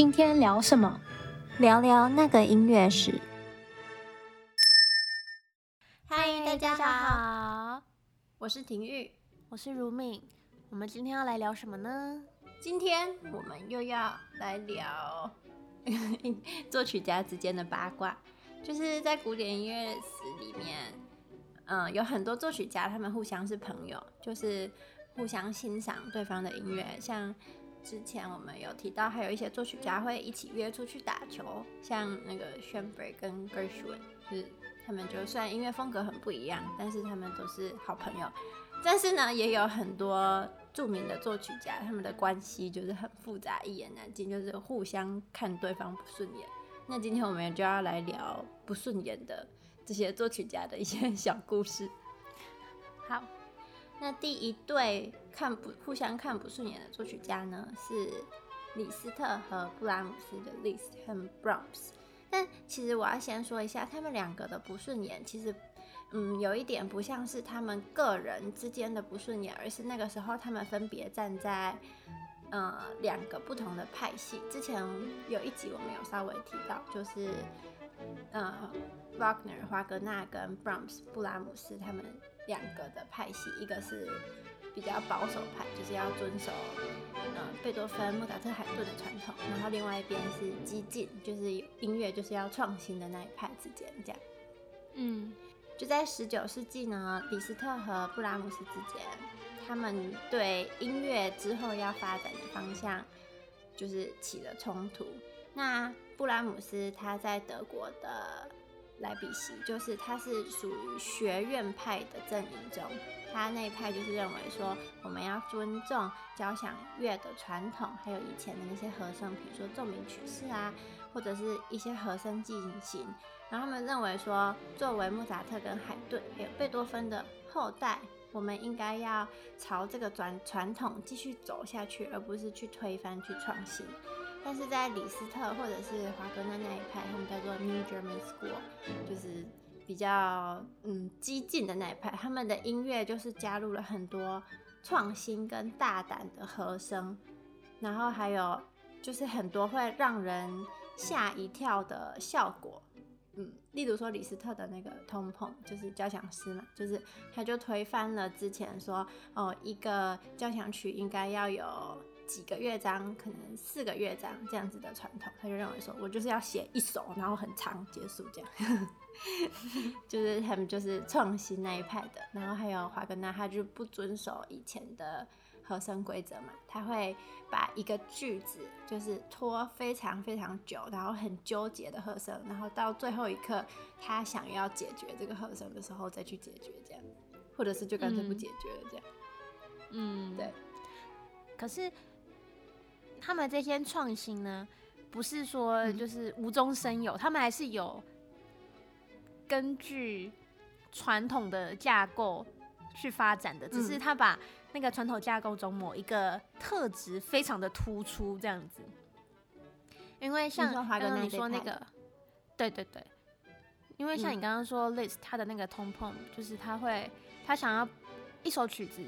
今天聊什么？聊聊那个音乐史。嗨，大家好，我是婷玉，我是如敏。我们今天要来聊什么呢？今天我们又要来聊 作曲家之间的八卦，就是在古典音乐史里面，嗯，有很多作曲家，他们互相是朋友，就是互相欣赏对方的音乐，像。之前我们有提到，还有一些作曲家会一起约出去打球，像那个 s c h n b e r g 跟 Gershwin，就是他们就虽然音乐风格很不一样，但是他们都是好朋友。但是呢，也有很多著名的作曲家，他们的关系就是很复杂，一言难尽，就是互相看对方不顺眼。那今天我们就要来聊不顺眼的这些作曲家的一些小故事。好。那第一对看不互相看不顺眼的作曲家呢，是李斯特和布拉姆斯的 List 和 Brahms。但其实我要先说一下，他们两个的不顺眼，其实嗯有一点不像是他们个人之间的不顺眼，而是那个时候他们分别站在呃两个不同的派系。之前有一集我们有稍微提到，就是呃 Wagner 华格纳跟 Brahms 布拉姆斯他们。两个的派系，一个是比较保守派，就是要遵守呃贝多芬、莫扎特、海顿的传统，然后另外一边是激进，就是音乐就是要创新的那一派之间这样。嗯，就在十九世纪呢，李斯特和布拉姆斯之间，他们对音乐之后要发展的方向就是起了冲突。那布拉姆斯他在德国的。莱比锡就是他是属于学院派的阵营中，他那一派就是认为说我们要尊重交响乐的传统，还有以前的那些和声，比如说奏鸣曲式啊，或者是一些和声进行。然后他们认为说，作为莫扎特跟海顿还有贝多芬的后代，我们应该要朝这个传传统继续走下去，而不是去推翻、去创新。但是在李斯特或者是华格纳那一派，他们叫做 New German School，就是比较嗯激进的那一派，他们的音乐就是加入了很多创新跟大胆的和声，然后还有就是很多会让人吓一跳的效果，嗯，例如说李斯特的那个 tone poem，就是交响诗嘛，就是他就推翻了之前说哦一个交响曲应该要有。几个乐章，可能四个乐章这样子的传统，他就认为说，我就是要写一首，然后很长结束这样，就是他们就是创新那一派的。然后还有华格纳，他就不遵守以前的和声规则嘛，他会把一个句子就是拖非常非常久，然后很纠结的和声，然后到最后一刻他想要解决这个和声的时候再去解决这样，或者是就干脆不解决了这样。嗯，对。可是。他们这些创新呢，不是说就是无中生有，嗯、他们还是有根据传统的架构去发展的，只是他把那个传统架构中某一个特质非常的突出这样子。因为像刚刚你说那个，对对对，因为像你刚刚说 Liszt 他的那个 tone poem，就是他会他想要一首曲子。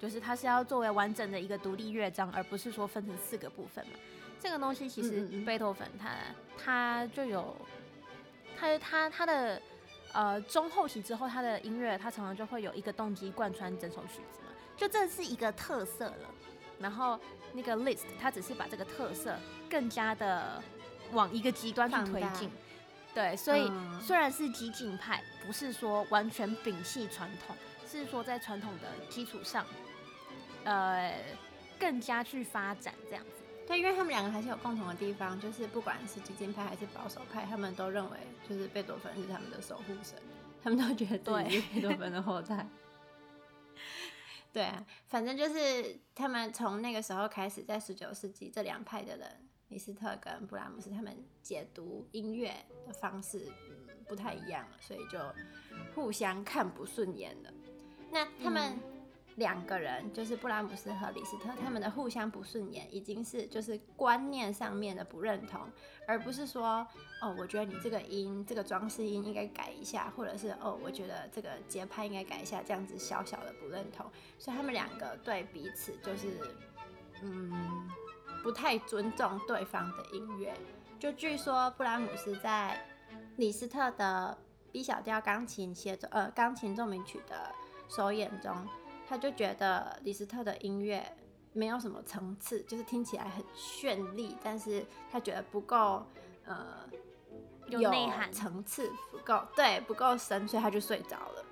就是它是要作为完整的一个独立乐章，而不是说分成四个部分嘛。这个东西其实贝多芬他他就有，他他他的呃中后期之后，他的音乐他常常就会有一个动机贯穿整首曲子嘛，就这是一个特色了。然后那个 Liszt 他只是把这个特色更加的往一个极端去推进。对，所以虽然是激进派，不是说完全摒弃传统，是说在传统的基础上。呃，更加去发展这样子，对，因为他们两个还是有共同的地方，就是不管是激进派还是保守派，他们都认为就是贝多芬是他们的守护神，他们都觉得自己是贝多芬的后代。对啊，反正就是他们从那个时候开始，在十九世纪这两派的人，李斯特跟布拉姆斯，他们解读音乐的方式嗯不太一样了，所以就互相看不顺眼了。那他们。嗯两个人就是布拉姆斯和李斯特，他们的互相不顺眼已经是就是观念上面的不认同，而不是说哦，我觉得你这个音这个装饰音应该改一下，或者是哦，我觉得这个节拍应该改一下，这样子小小的不认同，所以他们两个对彼此就是嗯不太尊重对方的音乐。就据说布拉姆斯在李斯特的 B 小调钢琴协奏呃钢琴奏鸣曲的首演中，他就觉得李斯特的音乐没有什么层次，就是听起来很绚丽，但是他觉得不够呃有内涵，层次不够，对，不够深，所以他就睡着了。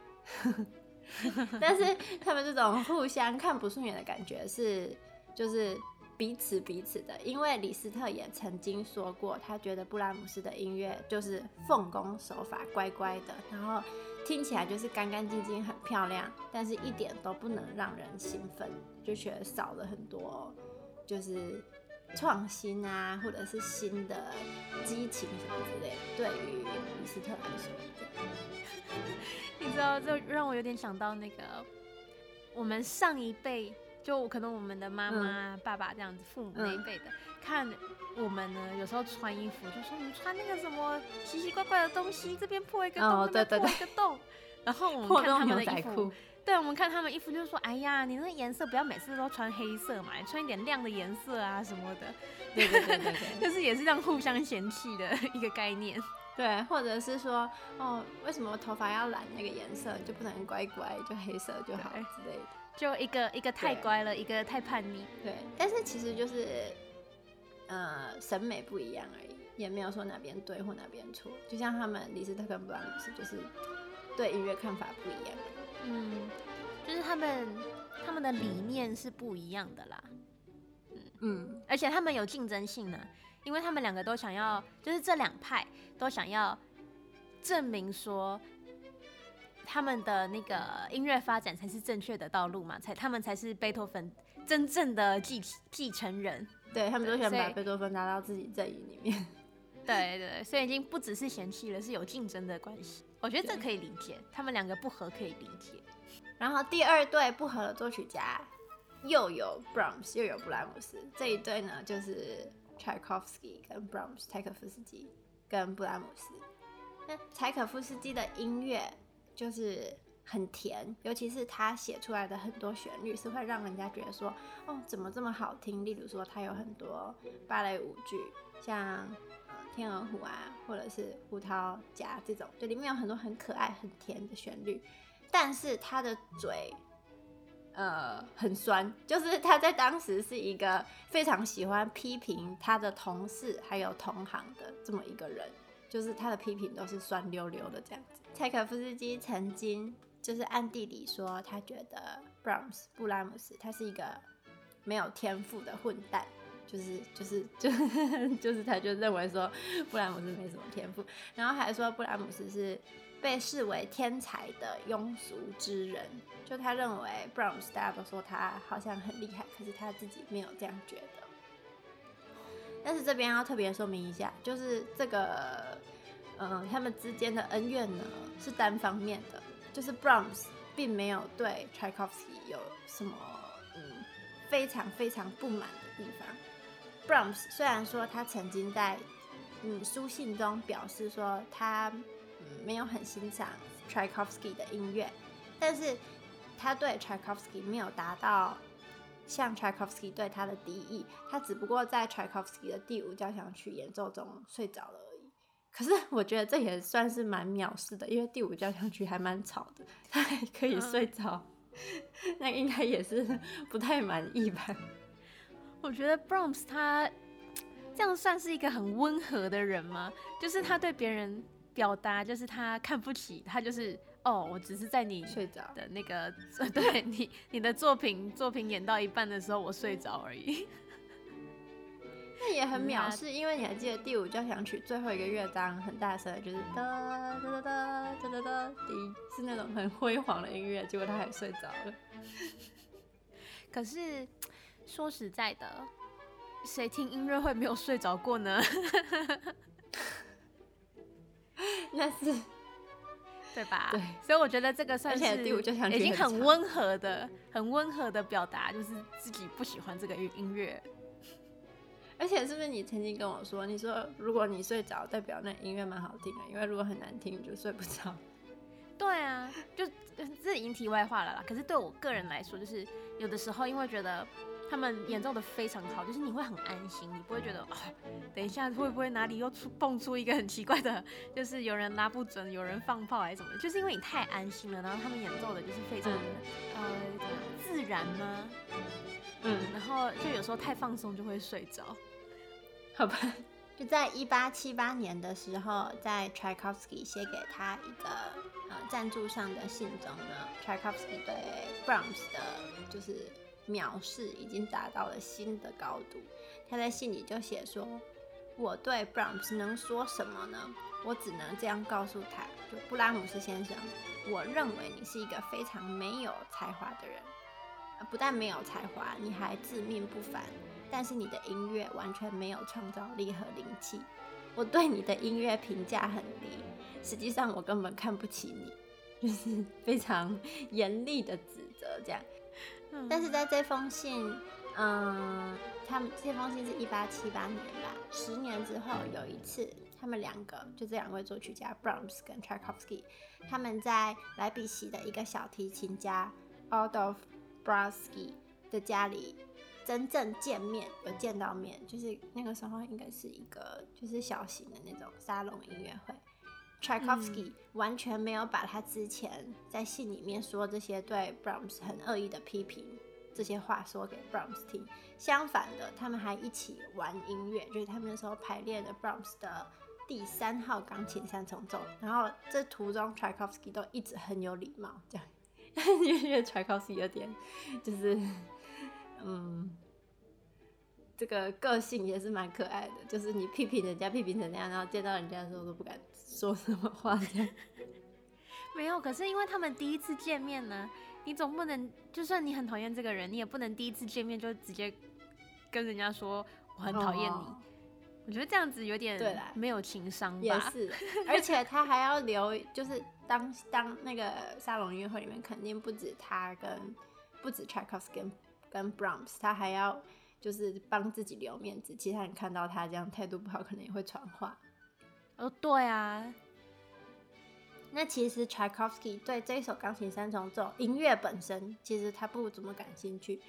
但是他们这种互相看不顺眼的感觉是，就是彼此彼此的。因为李斯特也曾经说过，他觉得布拉姆斯的音乐就是奉公守法、乖乖的，然后听起来就是干干净净、很漂亮，但是一点都不能让人兴奋，就觉得少了很多，就是创新啊，或者是新的激情什么之类的。对于李斯特来说。你知道，这让我有点想到那个我们上一辈，就可能我们的妈妈、嗯、爸爸这样子，父母那一辈的，嗯、看我们呢，有时候穿衣服就说你穿那个什么奇奇怪怪的东西，这边破一个洞，哦、那边破一个洞，然后我们看他们的衣服，对，我们看他们衣服就是说，哎呀，你那个颜色不要每次都穿黑色嘛，穿一点亮的颜色啊什么的，对对对对对，就是也是这样互相嫌弃的一个概念。对，或者是说，哦，为什么头发要染那个颜色，就不能乖乖就黑色就好之类的？就一个一个太乖了，一个太叛逆。对，但是其实就是，呃，审美不一样而已，也没有说哪边对或哪边错。就像他们李斯特跟布拉姆斯，就是对音乐看法不一样。嗯，就是他们他们的理念是不一样的啦。嗯嗯，而且他们有竞争性呢。因为他们两个都想要，就是这两派都想要证明说，他们的那个音乐发展才是正确的道路嘛，才他们才是贝多芬真正的继继承人。对，他们都想把贝多芬拿到自己阵营里面。对对对，所以已经不只是嫌弃了，是有竞争的关系。我觉得这可以理解，他们两个不合可以理解。然后第二对不合的作曲家又有 Brahms 又有布拉姆斯，这一对呢就是。Tchaikovsky 跟 Brahms，柴可夫斯基跟布拉姆斯。那柴可夫斯基的音乐就是很甜，尤其是他写出来的很多旋律是会让人家觉得说，哦，怎么这么好听？例如说，他有很多芭蕾舞剧，像《天鹅湖》啊，或者是《胡桃夹》这种，就里面有很多很可爱、很甜的旋律，但是他的嘴。呃，很酸，就是他在当时是一个非常喜欢批评他的同事还有同行的这么一个人，就是他的批评都是酸溜溜的这样子。柴可夫斯基曾经就是暗地里说，他觉得 Brahms 布拉姆斯他是一个没有天赋的混蛋，就是就是 就 就是他就认为说布拉姆斯没什么天赋，然后还说布拉姆斯是。被视为天才的庸俗之人，就他认为 Brahms 大家都说他好像很厉害，可是他自己没有这样觉得。但是这边要特别说明一下，就是这个，嗯、呃，他们之间的恩怨呢是单方面的，就是 Brahms 并没有对 Tchaikovsky 有什么嗯非常非常不满的地方。Brahms 虽然说他曾经在嗯书信中表示说他。没有很欣赏 Tchaikovsky 的音乐，但是他对 Tchaikovsky 没有达到像 Tchaikovsky 对他的敌意，他只不过在 Tchaikovsky 的第五交响曲演奏中睡着了而已。可是我觉得这也算是蛮藐视的，因为第五交响曲还蛮吵的，他还可以睡着，嗯、那应该也是不太满意吧？我觉得 Brahms 他这样算是一个很温和的人吗？就是他对别人。表达就是他看不起他，就是哦，我只是在你睡着的那个，对你你的作品作品演到一半的时候我睡着而已。那也很藐视，因为你还记得第五交响曲最后一个乐章很大声，就是哒哒哒哒哒哒哒，是那种很辉煌的音乐，结果他还睡着了。可是说实在的，谁听音乐会没有睡着过呢？那是，对吧？对，所以我觉得这个算是已经很温和的、很温和的表达，就是自己不喜欢这个音乐。而且是不是你曾经跟我说，你说如果你睡着，代表那音乐蛮好听的，因为如果很难听，你就睡不着。对啊，就这已经题外话了啦。可是对我个人来说，就是有的时候因为觉得他们演奏的非常好，就是你会很安心，你不会觉得哦，等一下会不会哪里又出蹦出一个很奇怪的，就是有人拉不准，有人放炮还是什么，就是因为你太安心了，然后他们演奏的就是非常的、嗯、呃自然吗？嗯，然后就有时候太放松就会睡着，好吧。就在一八七八年的时候，在 Tchaikovsky 写给他一个呃赞助上的信中呢，Tchaikovsky 对 Brahms 的就是藐视已经达到了新的高度。他在信里就写说：“我对 Brahms 能说什么呢？我只能这样告诉他，就布拉姆斯先生，我认为你是一个非常没有才华的人，不但没有才华，你还自命不凡。”但是你的音乐完全没有创造力和灵气，我对你的音乐评价很低，实际上我根本看不起你，就是非常严厉的指责这样。但是在这封信，嗯，他们这封信是一八七八年吧，十年之后有一次，他们两个就这两位作曲家 Brahms 跟 Tchaikovsky，他们在莱比锡的一个小提琴家 Adolf b r o s k y 的家里。真正见面有见到面，就是那个时候应该是一个就是小型的那种沙龙音乐会。Tchaikovsky 完全没有把他之前在信里面说这些对 Brahms 很恶意的批评这些话说给 Brahms 听，相反的，他们还一起玩音乐，就是他们那时候排练的 Brahms 的第三号钢琴三重奏，然后这途中 Tchaikovsky 都一直很有礼貌，这样，因为 Tchaikovsky 有点就是。嗯，这个个性也是蛮可爱的，就是你批评人家批评成那样，然后见到人家的时候都不敢说什么话，这样。没有，可是因为他们第一次见面呢，你总不能，就算你很讨厌这个人，你也不能第一次见面就直接跟人家说我很讨厌你。哦。我觉得这样子有点没有情商吧。也是，而且他还要留，就是当当那个沙龙音乐会里面，肯定不止他跟不止 Tchaikovsky 跟。跟 Brahms，他还要就是帮自己留面子，其他人看到他这样态度不好，可能也会传话。哦，对啊。那其实 Tchaikovsky 对这一首钢琴三重奏音乐本身，其实他不怎么感兴趣，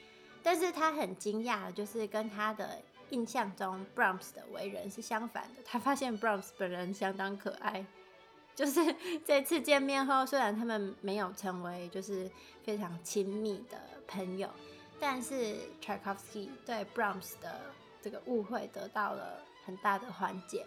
但是他很惊讶就是跟他的印象中 Brahms 的为人是相反的。他发现 Brahms 本人相当可爱，就是 这次见面后，虽然他们没有成为就是非常亲密的朋友。但是 Tchaikovsky 对 Brahms 的这个误会得到了很大的缓解，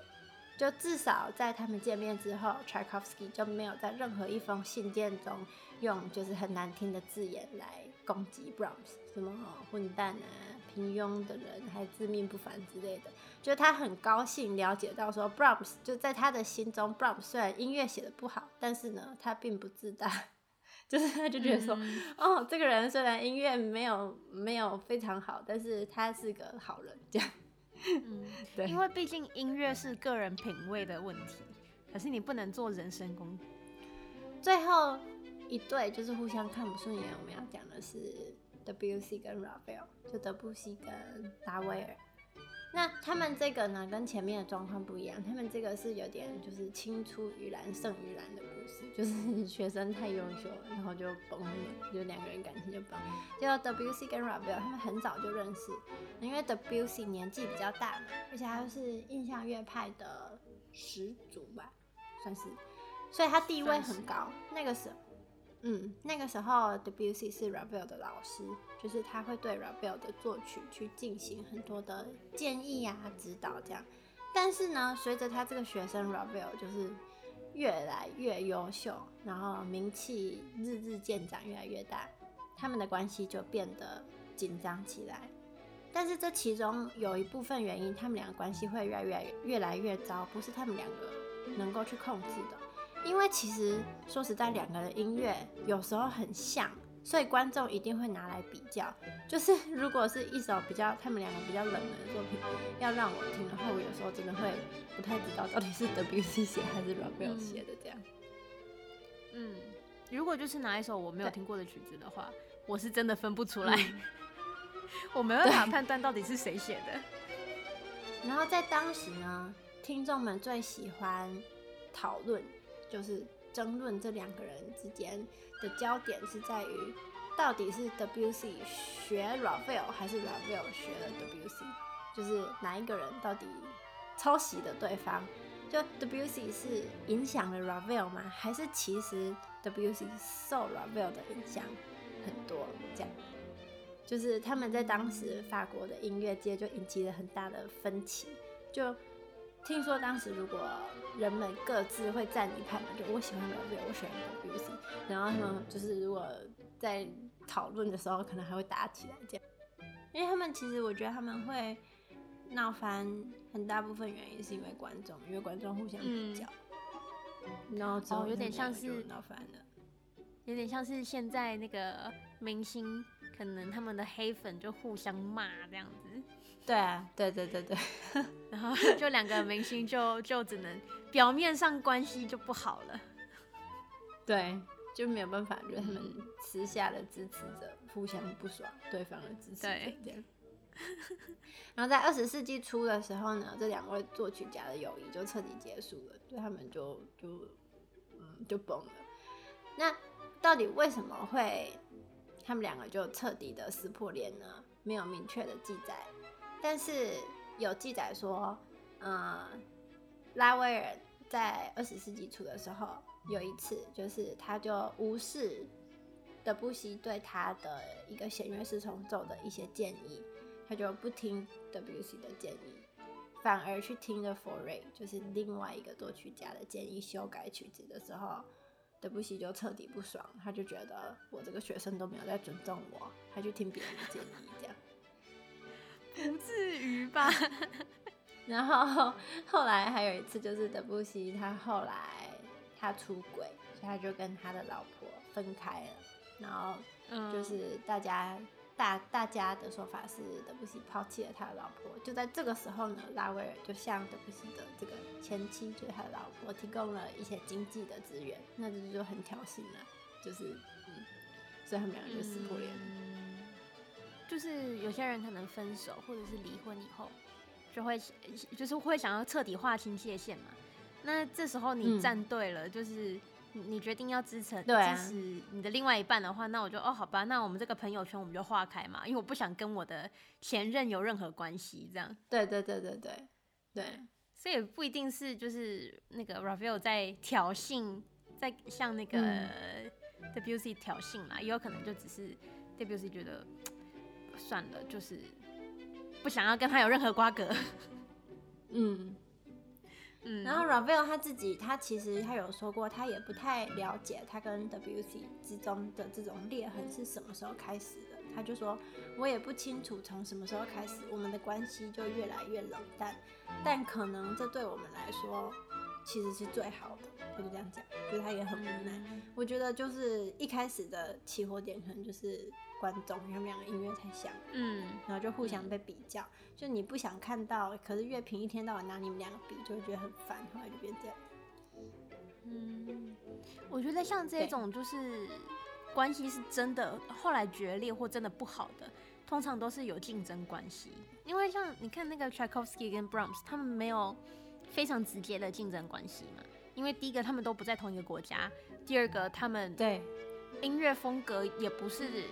就至少在他们见面之后，Tchaikovsky 就没有在任何一封信件中用就是很难听的字眼来攻击 Brahms，什么混蛋啊、平庸的人，还自命不凡之类的。就他很高兴了解到说，Brahms 就在他的心中，Brahms 虽然音乐写的不好，但是呢，他并不自大。就是他就觉得说，嗯、哦，这个人虽然音乐没有没有非常好，但是他是个好人，这样。嗯，对，因为毕竟音乐是个人品味的问题，可是你不能做人身攻击。最后一对就是互相看不顺眼，我们要讲的是德布西跟拉斐尔，就德布西跟达威尔。那他们这个呢，跟前面的状况不一样。他们这个是有点就是青出于蓝胜于蓝的故事，就是学生太优秀了，然后就崩了，就两个人感情就崩。就 Debussy 跟 Ravel 他们很早就认识，因为 Debussy 年纪比较大嘛，而且他是印象乐派的始祖吧，算是，所以他地位很高。那个时候。嗯，那个时候 Debussy 是 Ravel 的老师，就是他会对 Ravel 的作曲去进行很多的建议、啊、指导这样。但是呢，随着他这个学生 Ravel 就是越来越优秀，然后名气日日渐长，越来越大，他们的关系就变得紧张起来。但是这其中有一部分原因，他们两个关系会越来越越来越糟，不是他们两个能够去控制的。因为其实说实在，两个人音乐有时候很像，所以观众一定会拿来比较。就是 如果是一首比较他们两个比较冷门的作品，要让我听的话，我有时候真的会不太知道到底是 Debussy 写还是 Ravel 写的这样。嗯，如果就是拿一首我没有听过的曲子的话，我是真的分不出来，嗯、我没办法判断到底是谁写的。然后在当时呢，听众们最喜欢讨论。就是争论这两个人之间的焦点是在于，到底是 WC 学 Ravel 还是 Ravel 学了 WC，就是哪一个人到底抄袭的对方？就 WC 是影响了 Ravel 吗？还是其实 WC 受 Ravel 的影响很多？这样，就是他们在当时法国的音乐界就引起了很大的分歧。就听说当时如果人们各自会站一派嘛，就我喜欢 Ravel，我喜欢 Debussy，然后他们就是如果在讨论的时候，可能还会打起来这样，因为他们其实我觉得他们会闹翻，很大部分原因是因为观众，因为观众互相比较，嗯、然后之后、哦、有点像是闹翻了，有点像是现在那个明星，可能他们的黑粉就互相骂这样子。对啊，对对对对，然后就两个明星就就只能表面上关系就不好了，对，就没有办法，就是他们私下的支持者互相不爽对方的支持者这样。然后在二十世纪初的时候呢，这两位作曲家的友谊就彻底结束了，就他们就就嗯就崩了。那到底为什么会他们两个就彻底的撕破脸了？没有明确的记载。但是有记载说，嗯，拉威尔在二十世纪初的时候，有一次就是他就无视德布西对他的一个弦乐四重奏的一些建议，他就不听德布西的建议，反而去听了佛瑞，就是另外一个作曲家的建议修改曲子的时候，德布西就彻底不爽，他就觉得我这个学生都没有在尊重我，他去听别人的建议这样。不至于吧？然后后来还有一次，就是德布西他后来他出轨，所以他就跟他的老婆分开了。然后就是大家、嗯、大大家的说法是德布西抛弃了他的老婆。就在这个时候呢，拉威尔就向德布西的这个前妻，就是他的老婆，提供了一些经济的资源，那这就很挑衅了。就是嗯，所以他们两个就撕破脸。嗯就是有些人可能分手或者是离婚以后，就会就是会想要彻底划清界限嘛。那这时候你站对了，嗯、就是你决定要支持支持你的另外一半的话，那我就哦好吧，那我们这个朋友圈我们就划开嘛，因为我不想跟我的前任有任何关系，这样。对对对对对对，所以不一定是就是那个 Ravel 在挑衅，在向那个 Debussy 挑衅啦，也有可能就只是 Debussy 觉得。算了，就是不想要跟他有任何瓜葛。嗯嗯，然后 Ravel 他自己，他其实他有说过，他也不太了解他跟 W T 之中的这种裂痕是什么时候开始的。他就说，我也不清楚从什么时候开始，我们的关系就越来越冷淡，但可能这对我们来说其实是最好的。他就这样讲，就是他也很无奈。我觉得就是一开始的起火点可能就是。观众，他们两个音乐太像，嗯，然后就互相被比较，嗯、就你不想看到，可是乐评一天到晚拿你们两个比，就会觉得很烦，后来就变这样。嗯，我觉得像这种就是关系是真的，后来决裂或真的不好的，通常都是有竞争关系。因为像你看那个 Tchaikovsky 跟 Brahms，他们没有非常直接的竞争关系嘛，因为第一个他们都不在同一个国家，第二个他们对音乐风格也不是。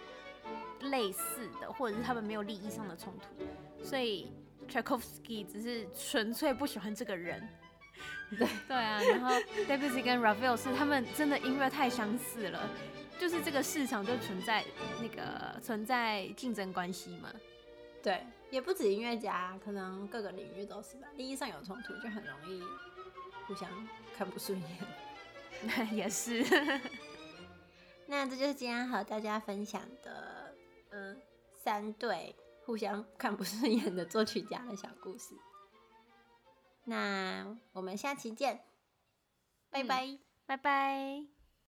类似的，或者是他们没有利益上的冲突，所以 Tchaikovsky 只是纯粹不喜欢这个人。对对啊，然后 Debussy 跟 Ravel 是他们真的音乐太相似了，就是这个市场就存在那个存在竞争关系嘛。对，也不止音乐家，可能各个领域都是吧。利益上有冲突，就很容易互相看不顺眼。那也是。那这就是今天和大家分享的。嗯，三对互相看不顺眼的作曲家的小故事。那我们下期见，拜拜，拜拜。